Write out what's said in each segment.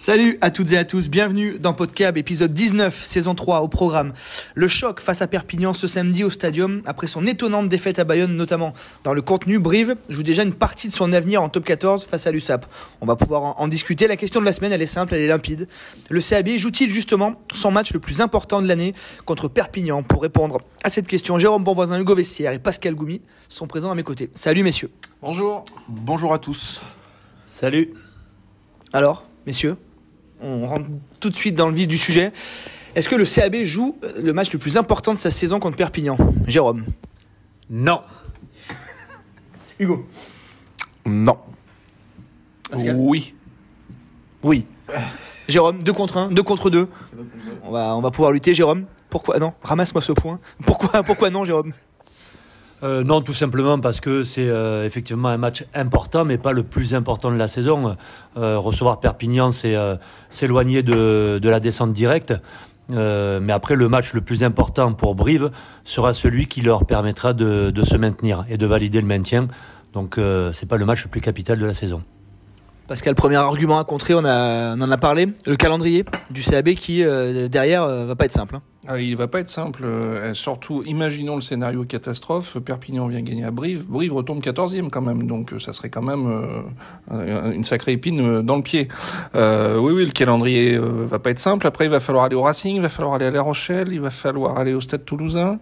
Salut à toutes et à tous, bienvenue dans Podcab, épisode 19, saison 3 au programme. Le choc face à Perpignan ce samedi au stadium, après son étonnante défaite à Bayonne, notamment dans le contenu, Brive joue déjà une partie de son avenir en top 14 face à l'USAP. On va pouvoir en, discuter, la question de la semaine elle est simple, elle est limpide. Le CAB joue-t-il justement son match le plus important de l'année contre Perpignan Pour répondre à cette question, Jérôme Bonvoisin, Hugo Vestiaire et Pascal Goumi sont présents à mes côtés. Salut messieurs. Bonjour. Bonjour à tous. Salut. Alors, messieurs on rentre tout de suite dans le vif du sujet. Est-ce que le CAB joue le match le plus important de sa saison contre Perpignan? Jérôme? Non. Hugo? Non. Pascal? Oui. Oui. Jérôme, 2 contre 1, 2 contre 2. On va, on va pouvoir lutter, Jérôme. Pourquoi? Non, ramasse-moi ce point. Pourquoi, pourquoi non, Jérôme? Euh, non, tout simplement parce que c'est euh, effectivement un match important, mais pas le plus important de la saison. Euh, recevoir Perpignan, c'est s'éloigner de, la descente directe. Mais après, le match le plus important pour Brive sera celui qui leur permettra de, se maintenir et de valider le maintien. Donc, c'est pas le match le plus capital de la saison. Pascal, premier argument à contrer, on, a, on en a parlé. Le calendrier du CAB qui, derrière, va pas être simple. hein. Ah, il va pas être simple. euh, surtout, imaginons le scénario catastrophe. Perpignan vient gagner à Brive. Brive retombe 14e quand même. Donc, euh, ça serait quand même euh, une sacrée épine dans le pied. Euh, oui, oui, le calendrier va pas être simple. Après, il va falloir aller au Racing, il va falloir aller à La Rochelle, il va falloir aller au Stade Toulousain.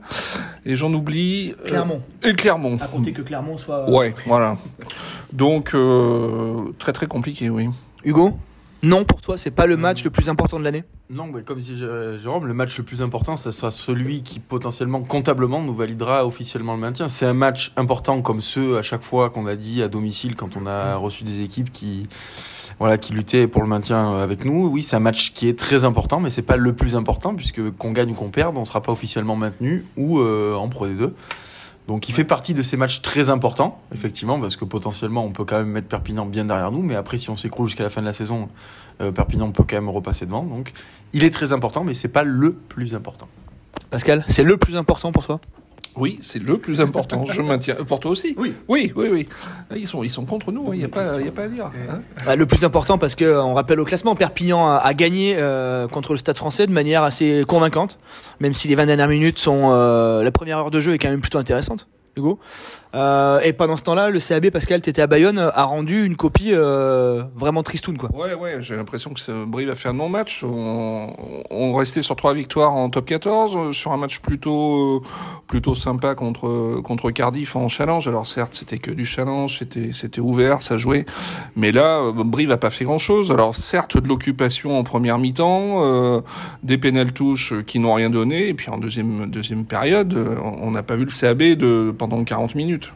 Et j'en oublie. Clermont. et Clermont. À compter que Clermont soit. Ouais, voilà. Donc, euh, très très compliqué, oui. Hugo? Non, pour toi, c'est pas le match le plus important de l'année? Non, mais comme dit Jé- Jérôme, le match le plus important, ça sera celui qui potentiellement, comptablement, nous validera officiellement le maintien. C'est un match important comme ceux à chaque fois qu'on a dit à domicile quand on a reçu des équipes qui, voilà, qui luttaient pour le maintien avec nous. Oui, c'est un match qui est très important, mais c'est pas le plus important puisque qu'on gagne ou qu'on perde, on sera pas officiellement maintenu ou euh, en Pro D2. Donc il fait partie de ces matchs très importants, effectivement, parce que potentiellement on peut quand même mettre Perpignan bien derrière nous, mais après si on s'écroule jusqu'à la fin de la saison, euh, Perpignan peut quand même repasser devant. Donc il est très important, mais c'est pas le plus important. Pascal, c'est le plus important pour toi? Oui, c'est le plus important. Je maintiens. Pour toi aussi Oui. Oui, oui, oui. Ils sont, ils sont contre nous. Il n'y a pas, il y a pas à dire. hein. Bah, Le plus important parce que euh, on rappelle au classement, Perpignan a, a gagné euh, contre le Stade Français de manière assez convaincante, même si les 20 dernières minutes sont euh, la première heure de jeu est quand même plutôt intéressante. Euh, et pendant ce temps-là, le CAB Pascal, t'étais à Bayonne, a rendu une copie euh, vraiment tristoun quoi. Ouais, ouais, j'ai l'impression que Brive a fait un bon match. On, restait sur trois victoires en top 14, euh, sur un match plutôt, euh, plutôt sympa contre, contre Cardiff en challenge. Alors certes, c'était que du challenge, c'était, ouvert, ça jouait. Mais là, euh, Brive a pas fait grand chose. Alors certes, de l'occupation en première mi-temps, euh, des pénales touches qui n'ont rien donné. Et puis en deuxième, deuxième période, euh, on n'a pas vu le CAB de, 40 minutes.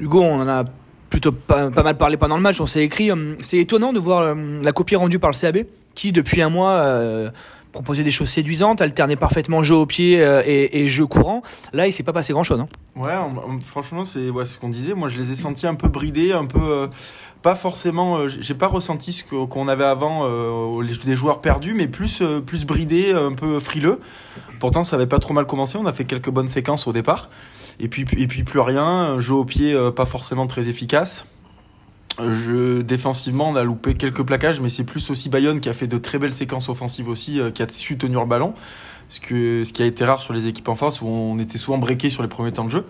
Hugo, on en a plutôt pas, pas mal parlé pendant le match, on s'est écrit. hum, C'est étonnant de voir hum, la copie rendue par le CAB, qui depuis un mois euh, proposait des choses séduisantes, alternait parfaitement jeu au pied euh, et, et jeu courant. Là, il s'est pas passé grand-chose. Hein. Ouais, on- on- franchement, c'est ouais, ce qu'on disait. Moi, je les ai sentis un peu bridés, un peu. euh, pas forcément. euh, j'ai pas ressenti ce qu'on avait avant, euh, les- des joueurs perdus, mais plus, euh, plus bridés, un peu frileux. Pourtant, ça avait pas trop mal commencé. On a fait quelques bonnes séquences au départ. Et puis, et puis plus rien. Jeu au pied pas forcément très efficace. Je, défensivement, on a loupé quelques plaquages, mais c'est plus aussi Bayonne qui a fait de très belles séquences offensives aussi, qui a su tenir le ballon. Ce, ce qui a été rare sur les équipes en face, où on était souvent breaké sur les premiers temps de jeu.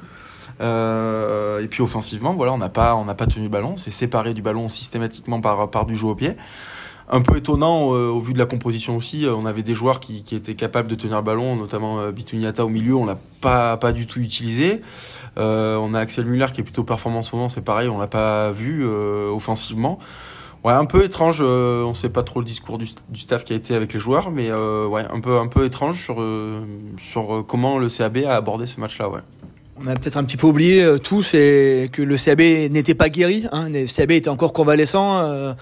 Euh, et puis offensivement, voilà, on n'a pas, on n'a pas tenu le ballon, on s'est séparé du ballon systématiquement par, par du jeu au pied. Un peu étonnant euh, au vu de la composition aussi, euh, on avait des joueurs qui, qui étaient capables de tenir le ballon, notamment euh, Bituniata au milieu, on l'a pas, pas du tout utilisé. Euh, on a Axel Muller qui est plutôt performant en ce moment, c'est pareil, on l'a pas vu offensivement. Ouais, un peu étrange, on sait pas trop le discours du, du staff qui a été avec les joueurs, mais ouais, un peu, un peu étrange sur, sur comment le CAB a abordé ce match-là, ouais. On a peut-être un petit peu oublié euh, tout, c'est que le CAB n'était pas guéri. Hein, le CAB était encore convalescent. euh,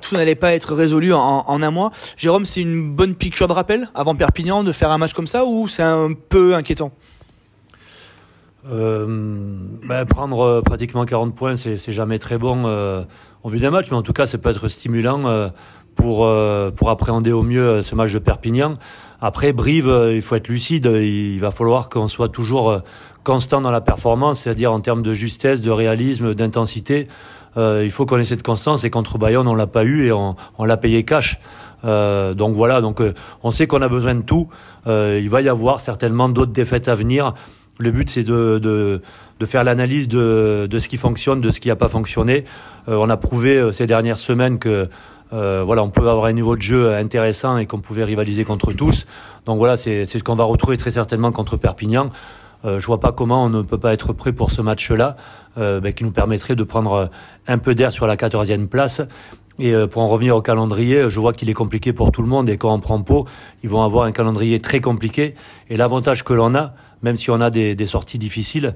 tout n'allait pas être résolu en, un mois. Jérôme, c'est une bonne piqûre de rappel avant Perpignan de faire un match comme ça ou c'est un peu inquiétant? Euh, ben, prendre pratiquement 40 points, c'est jamais très bon en vue d'un match, mais en tout cas, ça peut être stimulant pour pour appréhender au mieux ce match de Perpignan. Après, Brive, euh, il faut être lucide. Il va falloir qu'on soit toujours euh, constant dans la performance, c'est-à-dire en termes de justesse, de réalisme, d'intensité. Euh, il faut qu'on ait cette constance. Et contre Bayonne, on l'a pas eu et on, on l'a payé cash. donc voilà, donc on sait qu'on a besoin de tout. il va y avoir certainement d'autres défaites à venir. Le but, c'est de, de, de, faire l'analyse de, de, ce qui fonctionne, de ce qui n'a pas fonctionné. on a prouvé ces dernières semaines que euh, voilà, on peut avoir un niveau de jeu intéressant et qu'on pouvait rivaliser contre tous. Donc voilà, c'est ce qu'on va retrouver très certainement contre Perpignan. Euh, je vois pas comment on ne peut pas être prêt pour ce match-là, euh, ben, qui nous permettrait de prendre un peu d'air sur la 14e place. Et euh, pour en revenir au calendrier, je vois qu'il est compliqué pour tout le monde et quand on prend Pau, ils vont avoir un calendrier très compliqué. Et l'avantage que l'on a, même si on a des, sorties difficiles euh,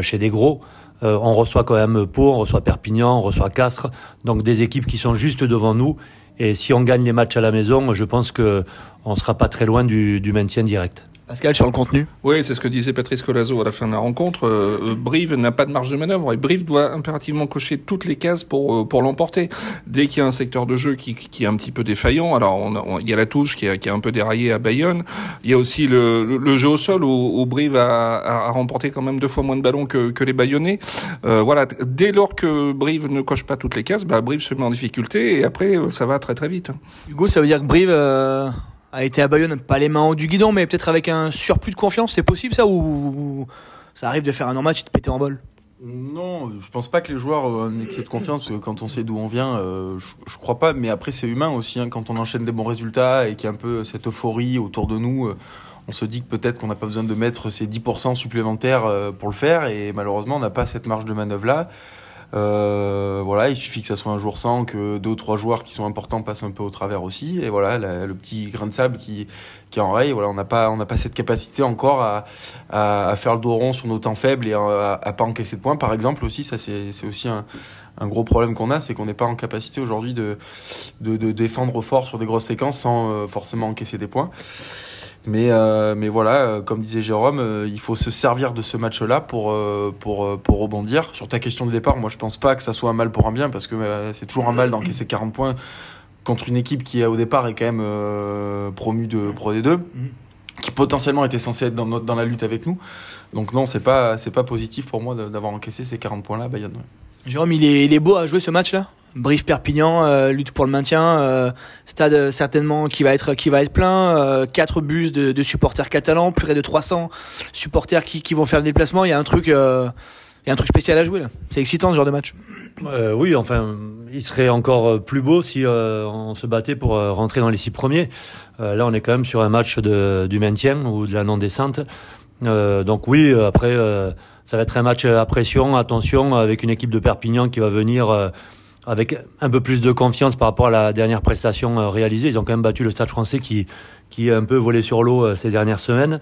chez des gros, euh, on reçoit quand même Pau, on reçoit Perpignan, on reçoit Castres, donc des équipes qui sont juste devant nous. Et si on gagne les matchs à la maison, je pense que on sera pas très loin du maintien direct. Pascal, sur le contenu Oui, c'est ce que disait Patrice Colazo à la fin de la rencontre. Euh, Brive n'a pas de marge de manœuvre et Brive doit impérativement cocher toutes les cases pour euh, pour l'emporter. Dès qu'il y a un secteur de jeu qui, qui est un petit peu défaillant, alors on il y a la touche qui a, qui a un peu déraillé à Bayonne. Il y a aussi le, le, jeu au sol où, où Brive a, a, remporté quand même deux fois moins de ballons que, que les Bayonnais. Euh, voilà, dès lors que Brive ne coche pas toutes les cases, bah, Brive se met en difficulté et après euh, ça va très très vite. Hugo, ça veut dire que Brive a été à Bayonne, pas les mains du guidon, mais peut-être avec un surplus de confiance. C'est possible ça ou ça arrive de faire un non-match et de péter en vol non, je pense pas que les joueurs ont un excès de confiance quand on sait d'où on vient. Euh, je, crois pas, mais après c'est humain aussi. Hein, quand on enchaîne des bons résultats et qu'il y a un peu cette euphorie autour de nous, euh, on se dit que peut-être qu'on n'a pas besoin de mettre ces 10% supplémentaires euh, pour le faire. Et malheureusement, on n'a pas cette marge de manœuvre là. Euh, voilà, il suffit que ça soit un jour sans, que deux ou trois joueurs qui sont importants passent un peu au travers aussi. Et voilà, le petit grain de sable qui, qui enraye. Voilà, on n'a pas, on n'a pas cette capacité encore à, à, à, faire le dos rond sur nos temps faibles et à, à pas encaisser de points. Par exemple aussi, ça c'est, c'est aussi un, un gros problème qu'on a, c'est qu'on n'est pas en capacité aujourd'hui de, de, de, défendre fort sur des grosses séquences sans euh, forcément encaisser des points. Mais, euh, mais voilà, euh, comme disait Jérôme, euh, il faut se servir de ce match-là pour, pour, pour rebondir. Sur ta question de départ, moi je pense pas que ça soit un mal pour un bien, parce que c'est toujours un mal d'encaisser 40 points contre une équipe qui au départ est quand même promue de Pro D2, qui potentiellement était censée être dans, dans la lutte avec nous. Donc non, c'est pas, c'est pas positif pour moi d'avoir encaissé ces 40 points-là Bayonne. Jérôme, il est, il est beau à jouer ce match-là? Brive Perpignan euh, lutte pour le maintien euh, stade euh, certainement qui va être qui va être plein quatre bus de, de, supporters catalans plus près de 300 supporters qui, qui vont faire le déplacement. Il y a un truc il y a un truc spécial à jouer là. C'est excitant ce genre de match. Oui enfin il serait encore plus beau si on se battait pour rentrer dans les six premiers. Là on est quand même sur un match de, du maintien ou de la non descente donc oui après ça va être un match à pression attention avec une équipe de Perpignan qui va venir avec un peu plus de confiance par rapport à la dernière prestation euh, réalisée. Ils ont quand même battu le Stade français qui, qui est un peu volé sur l'eau euh, ces dernières semaines.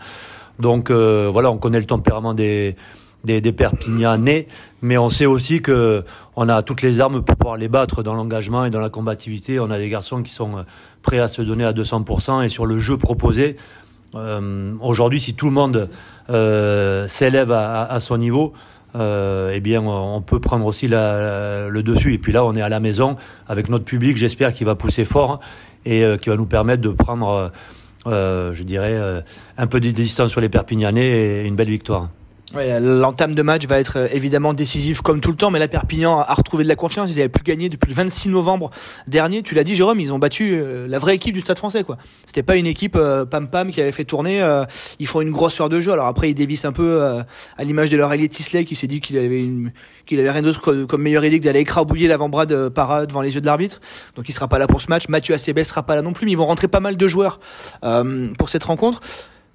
Donc euh, voilà, on connaît le tempérament des, des, des Perpignanais, mais on sait aussi que on a toutes les armes pour pouvoir les battre dans l'engagement et dans la combativité. On a des garçons qui sont prêts à se donner à 200% et sur le jeu proposé. Euh, Aujourd'hui, si tout le monde euh, s'élève à, à, son niveau, euh, eh bien, on peut prendre aussi la, le dessus. Et puis là, on est à la maison avec notre public, j'espère, qui va pousser fort et euh, qui va nous permettre de prendre, euh, je dirais, un peu de distance sur les Perpignanais et une belle victoire. Ouais, L'entame de match va être euh, évidemment décisif comme tout le temps, mais la Perpignan a retrouvé de la confiance. Ils avaient plus gagné depuis le 26 novembre dernier. Tu l'as dit, Jérôme, ils ont battu euh, la vraie équipe du Stade Français. quoi. C'était pas une équipe euh, pam pam qui avait fait tourner. ils font une grosse heure de jeu. Alors après, ils dévissent un peu à l'image de leur allié Tisley qui s'est dit qu'il avait une, qu'il avait rien d'autre comme meilleure idée d'aller écrabouiller l'avant-bras de Para devant les yeux de l'arbitre. Donc il sera pas là pour ce match. Mathieu Acebes sera pas là non plus, mais ils vont rentrer pas mal de joueurs pour cette rencontre.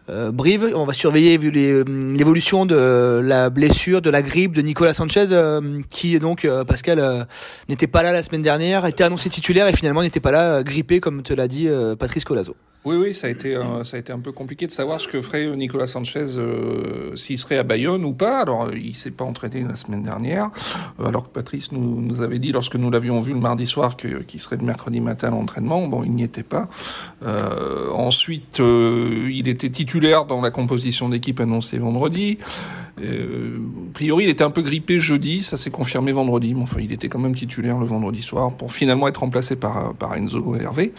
Euh, Brive, on va surveiller euh, l'évolution de la blessure, de la grippe de Nicolas Sanchez, euh, qui donc Pascal n'était pas là la semaine dernière, était annoncé titulaire et finalement n'était pas là, grippé comme te l'a dit Patrice Colazo. Oui, oui, ça a été ça a été un peu compliqué de savoir ce que ferait Nicolas Sanchez s'il serait à Bayonne ou pas. Alors, il s'est pas entraîné la semaine dernière, alors que Patrice nous, avait dit lorsque nous l'avions vu le mardi soir qu'il serait le mercredi matin à l'entraînement. Bon, il n'y était pas. ensuite, il était titulaire dans la composition d'équipe annoncée vendredi. Euh, a priori, il était un peu grippé jeudi, ça s'est confirmé vendredi. Mais enfin, il était quand même titulaire le vendredi soir pour finalement être remplacé par, Enzo Hervé.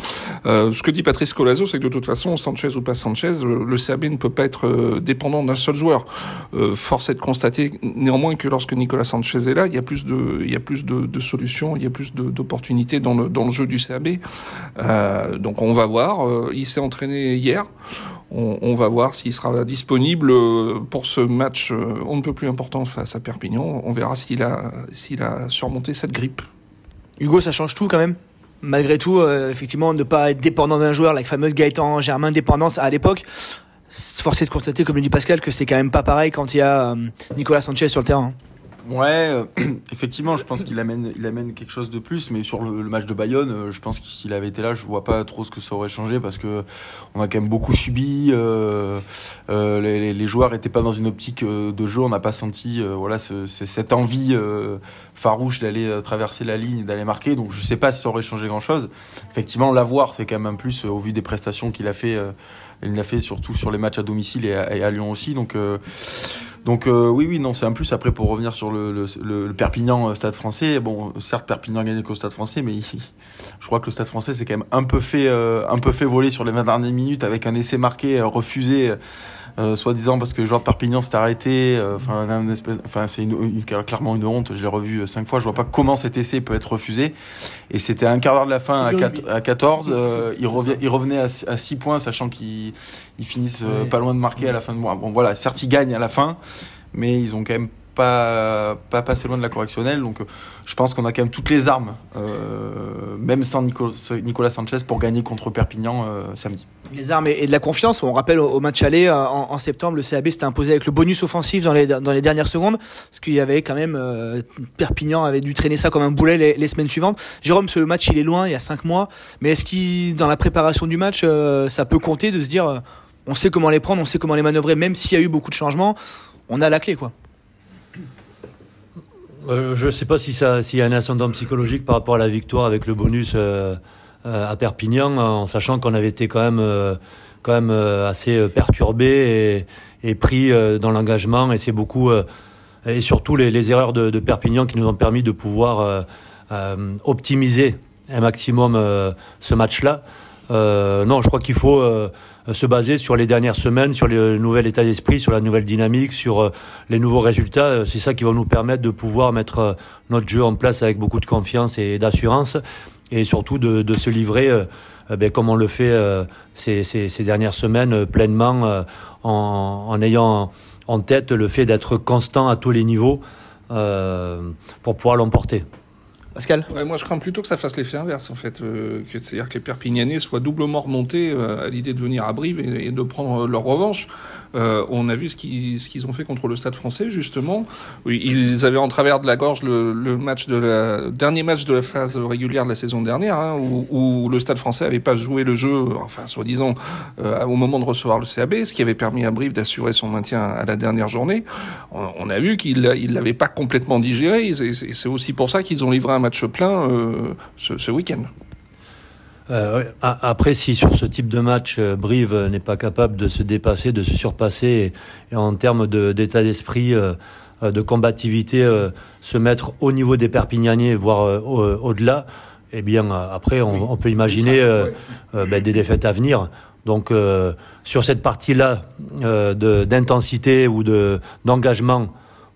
Euh, ce que dit Patrice Colazo, c'est que de toute façon, Sanchez ou pas Sanchez, le CAB ne peut pas être euh, dépendant d'un seul joueur. Force est de constater néanmoins que lorsque Nicolas Sanchez est là, il y a plus de, solutions, il y a plus d'opportunités dans le, dans le jeu du CAB. Donc on va voir. Il s'est entraîné hier. On, va voir s'il sera disponible euh, pour ce match on ne peut plus important face à Perpignan. On verra s'il a, s'il a surmonté cette grippe. Hugo, ça change tout quand même malgré tout, euh, effectivement, ne pas être dépendant d'un joueur, la fameuse Gaëtan Germain dépendance à l'époque. Force est de constater, comme le dit Pascal, que c'est quand même pas pareil quand il y a euh, Nicolas Sanchez sur le terrain. Ouais, euh, effectivement, je pense qu'il amène, il amène quelque chose de plus, mais sur le, match de Bayonne, euh, je pense que s'il avait été là, je vois pas trop ce que ça aurait changé parce que on a quand même beaucoup subi. Euh, euh les, les, joueurs étaient pas dans une optique de jeu, on n'a pas senti, voilà, ce, cette envie farouche d'aller traverser la ligne, d'aller marquer. Donc je sais pas si ça aurait changé grand chose. Effectivement, l'avoir, c'est quand même un plus au vu des prestations qu'il a fait. il l'a fait surtout sur les matchs à domicile et à, et à Lyon aussi. Donc donc euh, oui, oui, non, c'est un plus. Après, pour revenir sur le, le, Perpignan euh, Stade Français, bon, certes, Perpignan a gagné qu'au Stade Français, mais je crois que le Stade Français s'est quand même un peu fait, euh, un peu fait voler sur les 20 dernières minutes avec un essai marqué refusé euh, soi-disant parce que le joueur de Perpignan s'est arrêté. Euh, enfin, c'est une, clairement une honte. Je l'ai revu euh, cinq fois. Je vois pas comment cet essai peut être refusé. Et c'était un quart d'heure de la fin à, à 14. il, revient, il revenait à, 6 points, sachant qu'ils finissent pas loin de marquer à la fin de mois. Bon, voilà, certes, ils gagnent à la fin, mais ils ont quand même pas, pas passé loin de la correctionnelle. Donc je pense qu'on a quand même toutes les armes, euh, même sans Nico, Nicolas Sanchez, pour gagner contre Perpignan euh, samedi. Les armes et, de la confiance. On rappelle au, match aller euh, en, en, septembre, le CAB s'était imposé avec le bonus offensif dans les, dernières secondes, parce qu'il y avait quand même Perpignan avait dû traîner ça comme un boulet les, semaines suivantes. Jérôme, ce match il est loin, il y a cinq mois, mais est-ce qu'il dans la préparation du match, ça peut compter de se dire, on sait comment les prendre, on sait comment les manœuvrer, même s'il y a eu beaucoup de changements, on a la clé quoi? Euh, je ne sais pas si ça, s'il y a un ascendant psychologique par rapport à la victoire avec le bonus euh, euh à Perpignan, en sachant qu'on avait été quand même, quand même assez perturbé et, pris dans l'engagement. Et c'est beaucoup, et surtout les, erreurs de, de, Perpignan qui nous ont permis de pouvoir optimiser un maximum ce match-là. non, je crois qu'il faut se baser sur les dernières semaines, sur le nouvel état d'esprit, sur la nouvelle dynamique, sur euh, les nouveaux résultats. Euh, c'est ça qui va nous permettre de pouvoir mettre notre jeu en place avec beaucoup de confiance et d'assurance, et surtout de, de se livrer, ben, comme on le fait ces, ces, ces, dernières semaines, pleinement, en, en, ayant en tête le fait d'être constant à tous les niveaux pour pouvoir l'emporter. Pascal? Ouais, Moi, je crains plutôt que ça fasse l'effet inverse, en fait. Euh, C'est-à-dire que les Perpignanais soient doublement remontés euh, à l'idée de venir à Brive et, et de prendre leur revanche. Euh, on a vu ce qu'ils ce qu'ils ont fait contre le Stade Français justement. Ils avaient en travers de la gorge le, le match de la dernier match de la phase régulière de la saison dernière, hein, où, où, le Stade Français avait pas joué le jeu, enfin soi-disant euh, au moment de recevoir le CAB, ce qui avait permis à Brive d'assurer son maintien à la dernière journée. On, on a vu qu'ils il l'avaient pas complètement digéré. C'est aussi pour ça qu'ils ont livré un match plein euh, ce, ce week-end. Euh, après, si sur ce type de match, euh, Brive n'est pas capable de se dépasser, de se surpasser, et, et en termes d'état d'esprit, euh, de combativité, euh, se mettre au niveau des Perpignanais, voire au-delà, eh bien, après, on, oui. on peut imaginer oui. ben, des défaites à venir. Donc, sur cette partie-là d'intensité ou de d'engagement,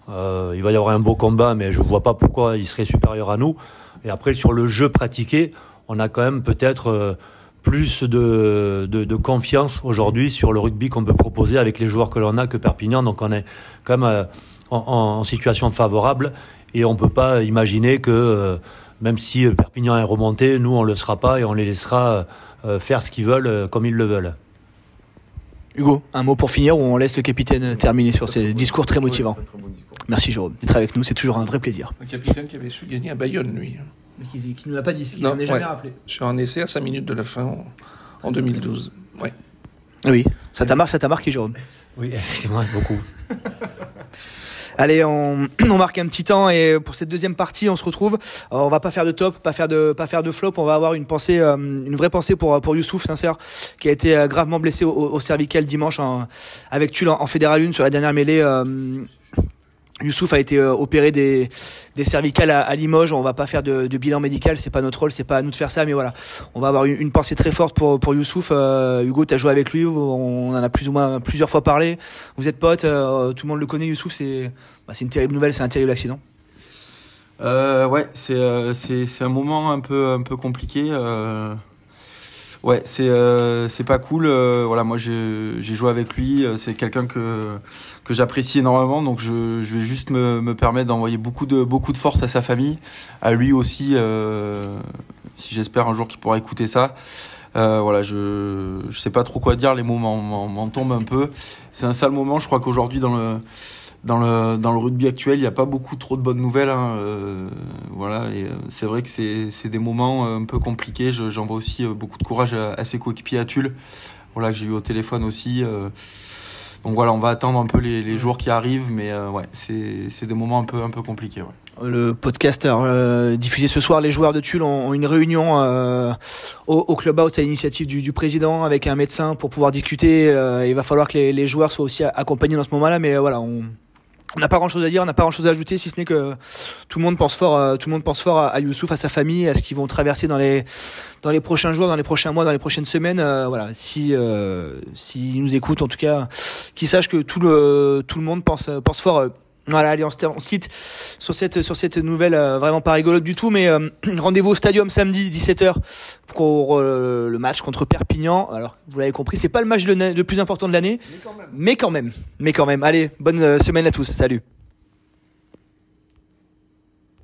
il va y avoir un beau combat, mais je ne vois pas pourquoi il serait supérieur à nous. Et après, sur le jeu pratiqué, on a quand même peut-être euh, plus de, de, de confiance aujourd'hui sur le rugby qu'on peut proposer avec les joueurs que l'on a que Perpignan. Donc on est quand même euh, en, en, situation favorable et on peut pas imaginer que euh, même si Perpignan est remonté, nous on le sera pas et on les laissera faire ce qu'ils veulent comme ils le veulent. Hugo, un mot pour finir ou on laisse le capitaine terminer sur ces discours très motivants. Merci Jérôme d'être avec nous, c'est toujours un vrai plaisir. Un capitaine qui avait su gagner à Bayonne, lui qui, qui ne l'a pas dit, qui s'en est jamais ouais. rappelé. Sur un essai à 5 minutes de la fin en, en 2012. Ouais. Oui, ça t'a marqué, ça t'a marqué, Jérôme? Oui, effectivement, beaucoup. Allez, on, on marque un petit temps et pour cette deuxième partie, on se retrouve. Euh, on va pas faire de top, pas faire de pas faire de flop. On va avoir une pensée, euh, une vraie pensée pour pour Youssouf sincère, qui a été euh, gravement blessé au, au cervical dimanche en- avec Tulle en, en Fédéral 1 sur la dernière mêlée. euh, Youssouf a été euh, opéré des, des cervicales à, à Limoges. On va pas faire de, de bilan médical, c'est pas notre rôle, c'est pas à nous de faire ça, mais voilà, on va avoir une, une pensée très forte pour pour Youssouf. Euh, Hugo, tu as joué avec lui, on en a plus ou moins plusieurs fois parlé. Vous êtes potes, euh, tout le monde le connaît. Youssouf, c'est bah, c'est une terrible nouvelle, c'est un terrible accident. Euh, ouais, c'est euh, c'est c'est un moment un peu un peu compliqué. Ouais, c'est euh, c'est pas cool. Euh, voilà, moi j'ai joué avec lui. Euh, C'est quelqu'un que que j'apprécie énormément. Donc je je vais juste me me permettre d'envoyer beaucoup de beaucoup de force à sa famille, à lui aussi. Euh, si j'espère un jour qu'il pourra écouter ça. Euh, voilà, je je sais pas trop quoi dire. Les mots m'en tombent un peu. C'est un sale moment. Je crois qu'aujourd'hui dans le dans le dans le rugby actuel, il n'y a pas beaucoup trop de bonnes nouvelles. Hein, euh, voilà, euh, c'est vrai que c'est des moments euh, un peu compliqués. Je- J'envoie aussi beaucoup de courage à, à ses coéquipiers à Tulle. Voilà que j'ai eu au téléphone aussi. donc voilà, on va attendre un peu les, les jours qui arrivent, mais ouais, c'est des moments un peu un peu compliqués. Le podcast diffusé ce soir, les joueurs de Tulle ont, une réunion euh, au, au clubhouse à l'initiative du, du président avec un médecin pour pouvoir discuter. Il va falloir que les, les joueurs soient aussi accompagnés dans ce moment-là, mais voilà, on n'a pas grand-chose à dire, on n'a pas grand-chose à ajouter, si ce n'est que tout le monde pense fort, euh, tout le monde pense fort à, Youssouf, à sa famille, à ce qu'ils vont traverser dans les dans les prochains jours, dans les prochains mois, dans les prochaines semaines. Euh, voilà, si euh, s'ils nous écoutent, en tout cas, qu'ils sachent que tout le tout le monde pense pense fort. Voilà, allez, on se, quitte sur cette sur cette nouvelle euh, vraiment pas rigolote du tout, mais euh, rendez-vous au Stadium samedi 17h pour euh, le match contre Perpignan. Alors, vous l'avez compris, c'est pas le match le, le plus important de l'année, mais quand même, mais quand même. Allez, bonne euh, semaine à tous. Salut.